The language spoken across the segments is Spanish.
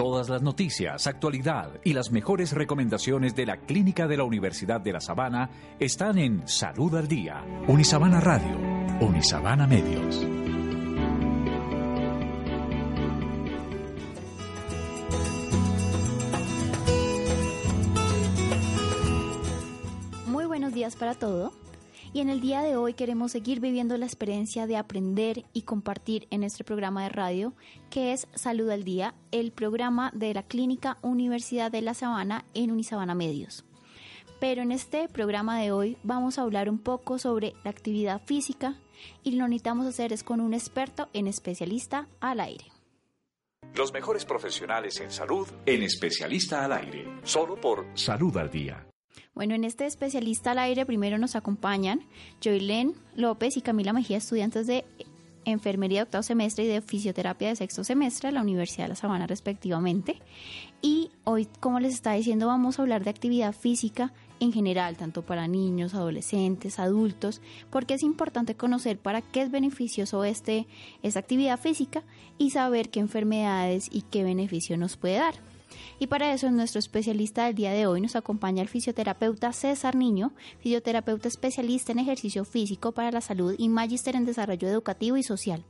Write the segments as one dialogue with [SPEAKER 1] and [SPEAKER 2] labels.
[SPEAKER 1] Todas las noticias, actualidad y las mejores recomendaciones de la Clínica de la Universidad de La Sabana están en Salud al Día. Unisabana Radio, Unisabana Medios.
[SPEAKER 2] Muy buenos días para todo. Y en el día de hoy queremos seguir viviendo la experiencia de aprender y compartir en este programa de radio, que es Salud al Día, el programa de la Clínica Universidad de La Sabana en Unisabana Medios. Pero en este programa de hoy vamos a hablar un poco sobre la actividad física y lo necesitamos hacer es con un experto en especialista al aire.
[SPEAKER 1] Los mejores profesionales en salud en especialista al aire, solo por Salud al Día.
[SPEAKER 2] Bueno, en este especialista al aire primero nos acompañan Joylén López y Camila Mejía, estudiantes de Enfermería de octavo semestre y de Fisioterapia de sexto semestre a la Universidad de La Sabana respectivamente. Y hoy, como les estaba diciendo, vamos a hablar de actividad física en general, tanto para niños, adolescentes, adultos, porque es importante conocer para qué es beneficioso este, esta actividad física y saber qué enfermedades y qué beneficio nos puede dar. Y para eso nuestro especialista del día de hoy nos acompaña el fisioterapeuta César Niño, fisioterapeuta especialista en ejercicio físico para la salud y magíster en desarrollo educativo y social.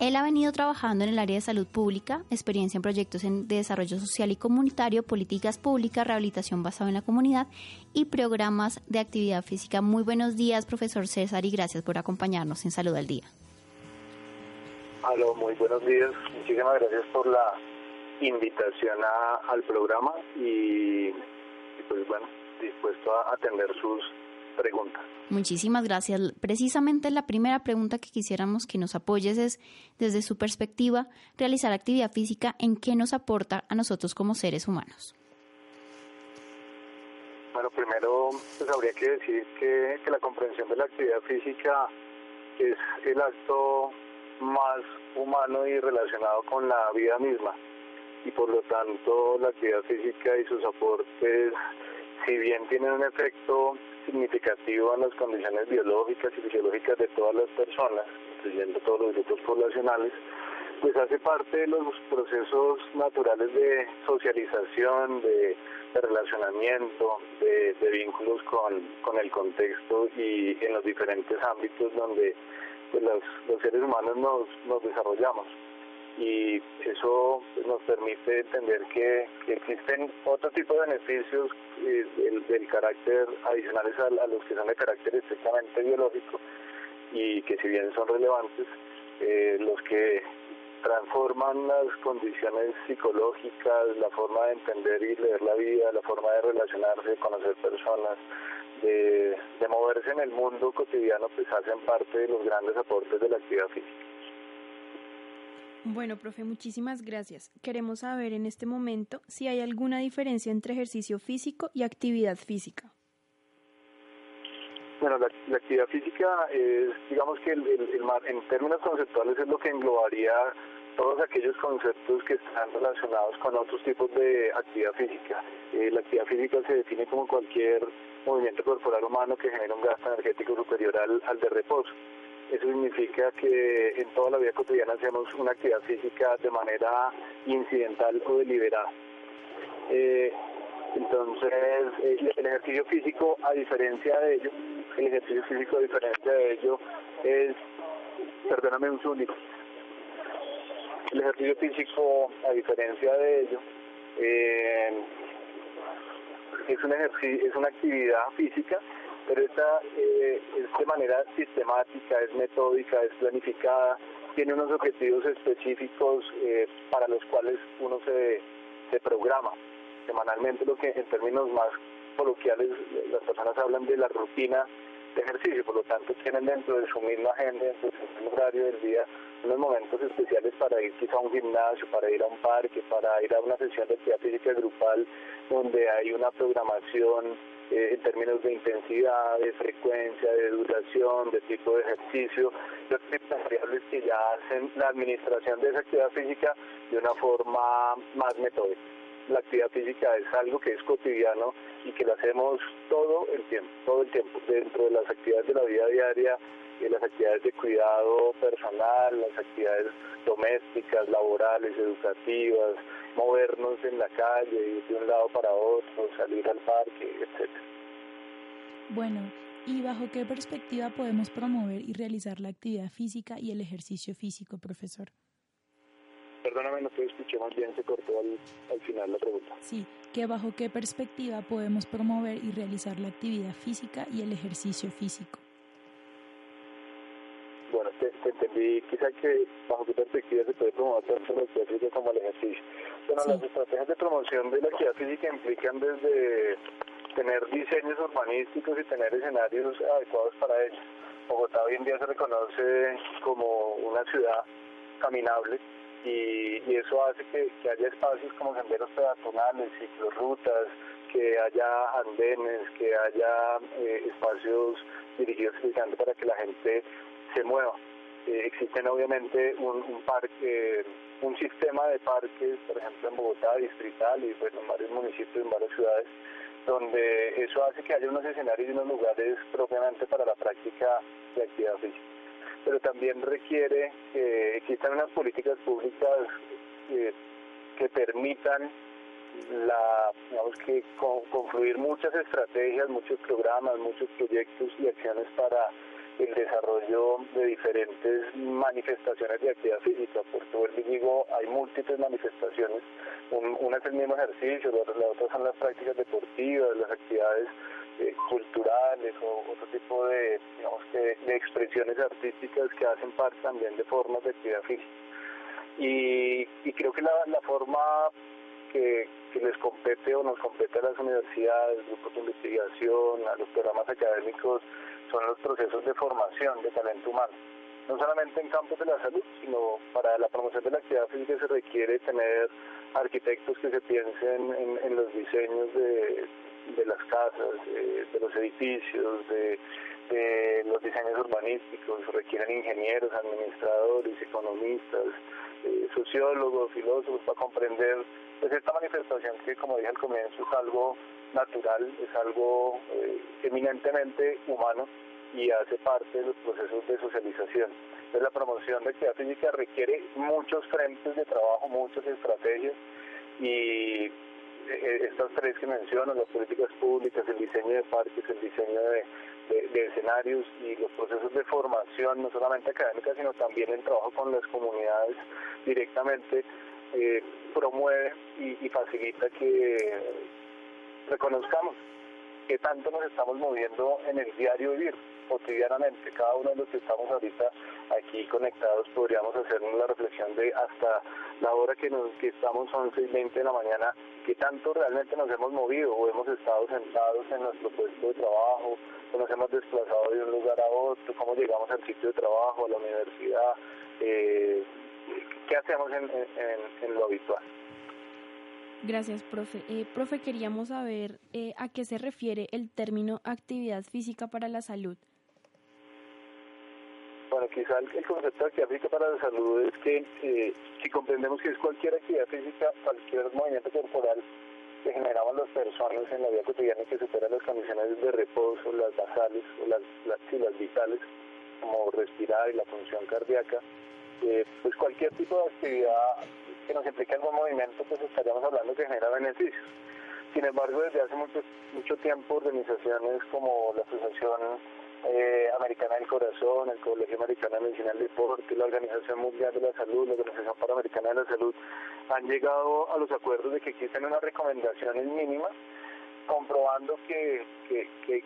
[SPEAKER 2] Él ha venido trabajando en el área de salud pública, experiencia en proyectos de desarrollo social y comunitario, políticas públicas, rehabilitación basada en la comunidad y programas de actividad física. Muy buenos días, profesor César, y gracias por acompañarnos en Salud al Día.
[SPEAKER 3] Muy buenos días. Muchísimas gracias por la invitación al programa y, pues bueno, dispuesto a atender sus preguntas.
[SPEAKER 2] Muchísimas gracias. Precisamente la primera pregunta que quisiéramos que nos apoyes es, desde su perspectiva, realizar actividad física, ¿en qué nos aporta a nosotros como seres humanos?
[SPEAKER 3] Bueno, primero pues habría que decir que, que la comprensión de la actividad física es el acto más humano y relacionado con la vida misma y por lo tanto la actividad física y sus aportes, si bien tienen un efecto significativo en las condiciones biológicas y fisiológicas de todas las personas, incluyendo todos los grupos poblacionales, pues hace parte de los procesos naturales de socialización, de, relacionamiento, de, vínculos con, con, el contexto y en los diferentes ámbitos donde pues, los, los seres humanos nos, nos desarrollamos y eso nos permite entender que, existen otro tipo de beneficios eh, del, carácter adicionales a, los que son de carácter estrictamente biológico y que si bien son relevantes, eh, los que transforman las condiciones psicológicas, la forma de entender y leer la vida, la forma de relacionarse, conocer personas, de, de moverse en el mundo cotidiano, pues hacen parte de los grandes aportes de la actividad física.
[SPEAKER 4] Bueno, profe, muchísimas gracias. Queremos saber en este momento si hay alguna diferencia entre ejercicio físico y actividad física.
[SPEAKER 3] Bueno, la, actividad física es, digamos que el, en términos conceptuales es lo que englobaría todos aquellos conceptos que están relacionados con otros tipos de actividad física. Eh, la actividad física se define como cualquier movimiento corporal humano que genera un gasto energético superior al, al de reposo. Eso significa que en toda la vida cotidiana hacemos una actividad física de manera incidental o deliberada. Eh, entonces, el, ejercicio físico, a diferencia de ello, el ejercicio físico, a diferencia de ello, es, perdóname un segundo, el ejercicio físico, a diferencia de ello, eh, es, un ejercicio, es una actividad física pero esta eh, es de manera sistemática, es metódica, es planificada, tiene unos objetivos específicos eh, para los cuales uno se, programa semanalmente, lo que en términos más coloquiales las personas hablan de la rutina de ejercicio, por lo tanto tienen dentro de su misma agenda, dentro de su horario del día, unos momentos especiales para ir quizá a un gimnasio, para ir a un parque, para ir a una sesión de actividad física grupal, donde hay una programación eh, en términos de intensidad, de frecuencia, de duración, de tipo de ejercicio, los variables que ya hacen la administración de esa actividad física de una forma más metódica. La actividad física es algo que es cotidiano y que lo hacemos todo el tiempo, todo el tiempo, dentro de las actividades de la vida diaria, las actividades de cuidado personal, las actividades domésticas, laborales, educativas, movernos en la calle, ir de un lado para otro, salir al parque, etcétera.
[SPEAKER 5] Bueno, ¿y bajo qué perspectiva podemos promover y realizar la actividad física y el ejercicio físico, profesor?
[SPEAKER 3] Perdóname, no te escuché más bien, se cortó al, al final la pregunta.
[SPEAKER 5] Sí, que bajo qué perspectiva podemos promover y realizar la actividad física y el ejercicio físico.
[SPEAKER 3] Entendí, quizá que bajo qué perspectiva se puede promover tanto la actividad física como el ejercicio. Bueno, las estrategias de promoción de la actividad física implican desde tener diseños urbanísticos y tener escenarios adecuados para ello. Bogotá hoy en día se reconoce como una ciudad caminable y, eso hace que, haya espacios como senderos peatonales, ciclorrutas, que haya andenes, que haya eh, espacios dirigidos especialmente para que la gente se mueva. Eh, existen obviamente un, parque, un sistema de parques, por ejemplo en Bogotá, distrital y bueno, en varios municipios, en varias ciudades, donde eso hace que haya unos escenarios y unos lugares propiamente para la práctica de actividad física. Pero también requiere que existan unas políticas públicas eh, que permitan la, digamos que concluir muchas estrategias, muchos programas, muchos proyectos y acciones para el desarrollo de diferentes manifestaciones de actividad física. Por todo el digo, hay múltiples manifestaciones. una es el mismo ejercicio, la, otra son las prácticas deportivas, las actividades eh, culturales o otro tipo de, expresiones artísticas que hacen parte también de formas de actividad física. Y, creo que la, la forma que, que, les compete o nos compete a las universidades, grupos de investigación, a los programas académicos, son los procesos de formación de talento humano. No solamente en campos de la salud, sino para la promoción de la actividad física se requiere tener arquitectos que se piensen en, los diseños de, las casas, de, los edificios, de, los diseños urbanísticos, requieren ingenieros, administradores, economistas, eh, sociólogos, filósofos, para comprender pues, esta manifestación que, como dije al comienzo, es algo natural, es algo eh, eminentemente humano y hace parte de los procesos de socialización. Entonces la promoción de actividad física requiere muchos frentes de trabajo, muchas estrategias y eh, estas tres que menciono, las políticas públicas, el diseño de parques, el diseño de, escenarios y los procesos de formación, no solamente académica, sino también el trabajo con las comunidades directamente, eh, promueve y facilita que reconozcamos que tanto nos estamos moviendo en el diario vivir, cotidianamente. Cada uno de los que estamos ahorita aquí conectados podríamos hacer la reflexión de hasta la hora que, nos, que estamos 11 y 20 de la mañana, que tanto realmente nos hemos movido o hemos estado sentados en nuestro puesto de trabajo, o nos hemos desplazado de un lugar a otro, cómo llegamos al sitio de trabajo, a la universidad, eh, qué hacemos en, en lo habitual.
[SPEAKER 4] Gracias, profe. Eh, profe, queríamos saber eh, a qué se refiere el término actividad física para la salud.
[SPEAKER 3] Quizá el, concepto de actividad física para la salud es que eh, si comprendemos que es cualquier actividad física, cualquier movimiento corporal que generamos las personas en la vida cotidiana que supera las condiciones de reposo, las basales o las, las, vitales, como respirar y la función cardíaca, eh, pues cualquier tipo de actividad que nos implique algún movimiento, pues estaríamos hablando que genera beneficios. Sin embargo, desde hace mucho, mucho tiempo organizaciones como la Asociación eh, Americana del Corazón, el Colegio Americano de Medicina del Deporte, la Organización Mundial de la Salud, la Organización Panamericana de la Salud, han llegado a los acuerdos de que existen unas recomendaciones mínimas, comprobando que, que,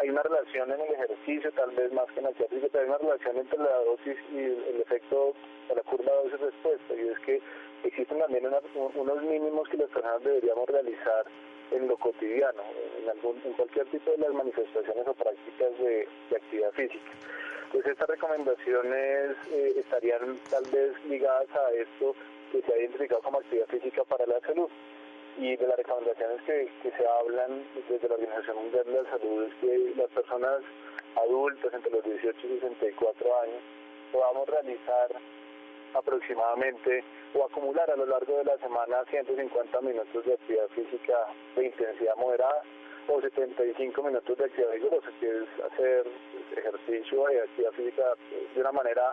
[SPEAKER 3] hay una relación en el ejercicio, tal vez más que en la actividad pero hay una relación entre la dosis y el efecto de la curva dosis-respuesta, y es que existen también unos mínimos que las personas deberíamos realizar en lo cotidiano, en, algún, en cualquier tipo de las manifestaciones o prácticas de, actividad física. Pues estas recomendaciones eh, estarían tal vez ligadas a esto que se ha identificado como actividad física para la salud. Y de las recomendaciones que, que se hablan desde la Organización Mundial de la Salud es que las personas adultas entre los 18 y 64 años podamos realizar aproximadamente o acumular a lo largo de la semana 150 minutos de actividad física de intensidad moderada o 75 minutos de actividad vigorosa, que es hacer ejercicio y actividad física de una manera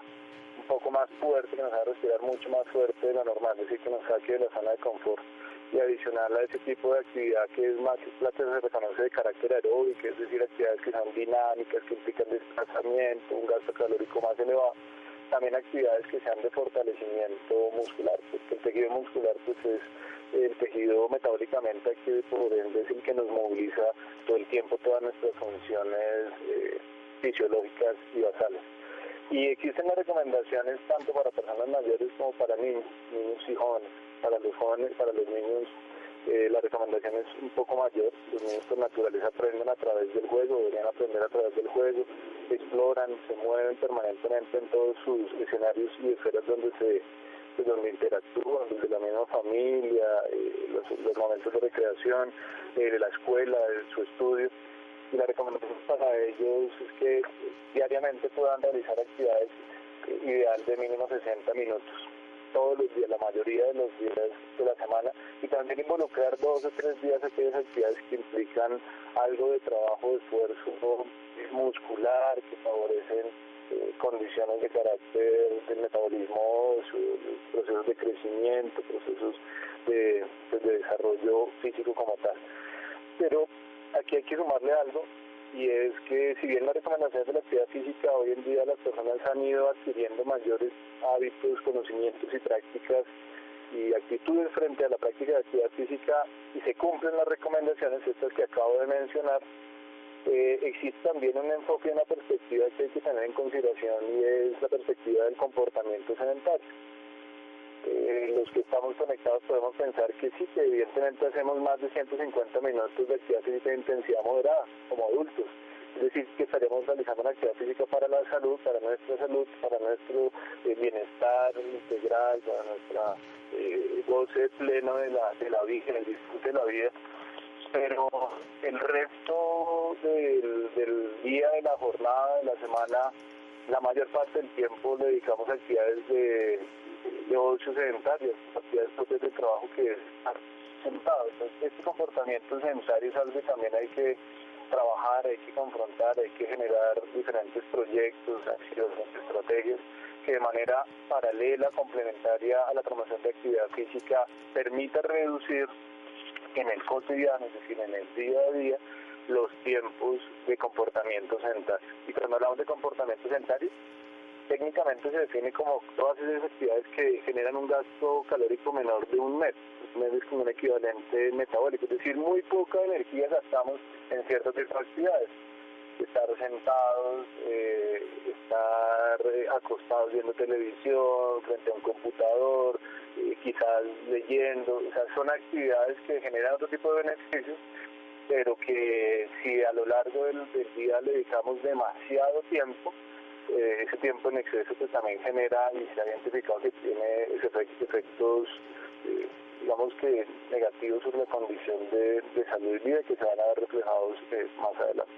[SPEAKER 3] un poco más fuerte, que nos haga respirar mucho más fuerte de lo normal, es decir, que nos saque de la zona de confort. Y adicional a ese tipo de actividad que es más la que se reconoce de carácter aeróbico, es decir, actividades que son dinámicas, que implican desplazamiento, un gasto calórico más elevado, también actividades que sean de fortalecimiento muscular, porque el tejido muscular pues es el tejido metabólicamente activo y por ende es el que nos moviliza todo el tiempo todas nuestras funciones eh, fisiológicas y basales. Y existen las recomendaciones tanto para personas mayores como para niños, niños y jóvenes. Para los jóvenes, para los niños, eh, la recomendación es un poco mayor. Los niños por naturaleza aprenden a través del juego, deberían aprender a través del juego, exploran, se mueven permanentemente en todos sus escenarios y esferas donde se pues, donde interactúan, desde la misma familia, eh, los, momentos de recreación, eh, de la escuela, de su estudio y la recomendación para ellos es que diariamente puedan realizar actividades ideal de mínimo 60 minutos todos los días, la mayoría de los días de la semana y también involucrar dos o tres días aquellas actividades que implican algo de trabajo, de esfuerzo muscular, que favorecen eh, condiciones de carácter del metabolismo, procesos de crecimiento, procesos de, pues, de desarrollo físico como tal. Pero aquí hay que sumarle algo y es que si bien las recomendaciones de la actividad física hoy en día las personas han ido adquiriendo mayores hábitos, conocimientos y prácticas y actitudes frente a la práctica de actividad física y se cumplen las recomendaciones estas que acabo de mencionar, eh, existe también un enfoque, una perspectiva que hay que tener en consideración y es la perspectiva del comportamiento sedentario eh, los que estamos conectados podemos pensar que sí, que evidentemente hacemos más de 150 minutos de actividad física de intensidad moderada como adultos. Es decir, que estaremos realizando una actividad física para la salud, para nuestra salud, para nuestro eh, bienestar integral, para nuestro eh, goce pleno de la, de la vida, el disfrute de la vida. Pero el resto del, del día, de la jornada, de la semana, la mayor parte del tiempo le dedicamos a actividades de de ocio sedentario, actividades de trabajo que es sentado. Entonces, este comportamiento sedentario es algo que también hay que trabajar, hay que confrontar, hay que generar diferentes proyectos, acciones, estrategias que de manera paralela, complementaria a la promoción de actividad física, permita reducir en el cotidiano, es decir, en el día a día, los tiempos de comportamiento sedentario. Y cuando hablamos de comportamiento sedentario, técnicamente se define como todas esas actividades que generan un gasto calórico menor de un mes. Un mes es como un equivalente metabólico, es decir, muy poca energía gastamos en ciertas de actividades. Estar sentados, eh, estar eh, acostados viendo televisión, frente a un computador, eh, quizás leyendo, o sea, son actividades que generan otro tipo de beneficios pero que si a lo largo del día le dedicamos demasiado tiempo, eh, ese tiempo en exceso pues también genera y se ha identificado que tiene efectos, eh, digamos que negativos sobre la condición de, salud y vida que se van a ver reflejados eh, más adelante.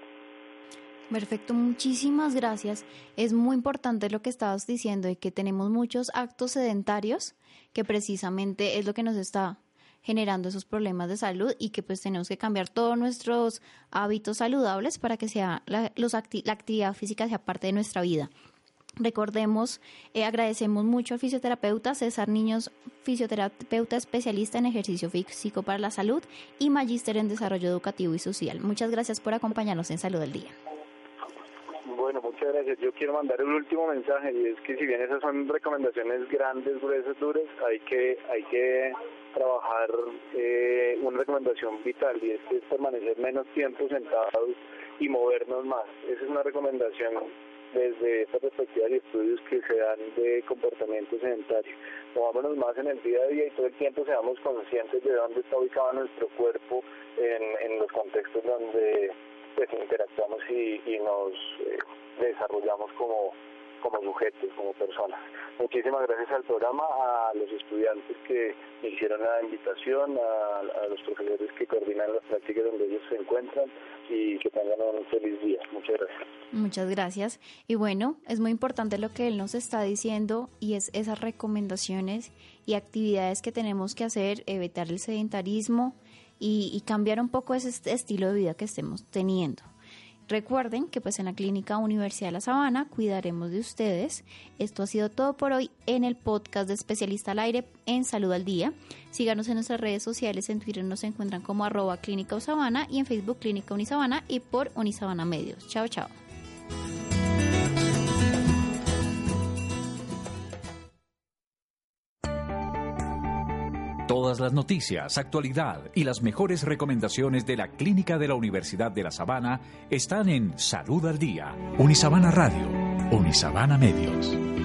[SPEAKER 2] Perfecto, muchísimas gracias. Es muy importante lo que estabas diciendo y que tenemos muchos actos sedentarios que precisamente es lo que nos está generando esos problemas de salud y que pues tenemos que cambiar todos nuestros hábitos saludables para que sea la, los la actividad física sea parte de nuestra vida. Recordemos, eh, agradecemos mucho al fisioterapeuta César Niños, fisioterapeuta especialista en ejercicio físico para la salud y magíster en desarrollo educativo y social. Muchas gracias por acompañarnos en Salud del Día.
[SPEAKER 3] Bueno, muchas gracias. Yo quiero mandar un último mensaje y es que si bien esas son recomendaciones grandes, gruesas, duras, hay que, hay que trabajar eh, una recomendación vital y es que es permanecer menos tiempo sentados y movernos más. Esa es una recomendación desde esta perspectiva de estudios que se dan de comportamiento sedentario. Movámonos más en el día a día y todo el tiempo seamos conscientes de dónde está ubicado nuestro cuerpo en, los contextos donde pues, interactuamos y, nos eh, desarrollamos como como sujetos, como personas. Muchísimas gracias al programa, a los estudiantes que me hicieron la invitación, a, los profesores que coordinan las prácticas donde ellos se encuentran y que tengan un feliz día. Muchas gracias.
[SPEAKER 2] Muchas gracias. Y bueno, es muy importante lo que él nos está diciendo y es esas recomendaciones y actividades que tenemos que hacer, evitar el sedentarismo, y, cambiar un poco ese estilo de vida que estemos teniendo. Recuerden que pues en la Clínica Universidad de La Sabana cuidaremos de ustedes. Esto ha sido todo por hoy en el podcast de Especialista al Aire en Salud al Día. Síganos en nuestras redes sociales, en Twitter nos encuentran como arroba Clínica Usabana y en Facebook Clínica Unisabana y por Unisabana Medios. Chao, chao.
[SPEAKER 1] Todas las noticias, actualidad y las mejores recomendaciones de la Clínica de la Universidad de La Sabana están en Salud al Día. Unisabana Radio, Unisabana Medios.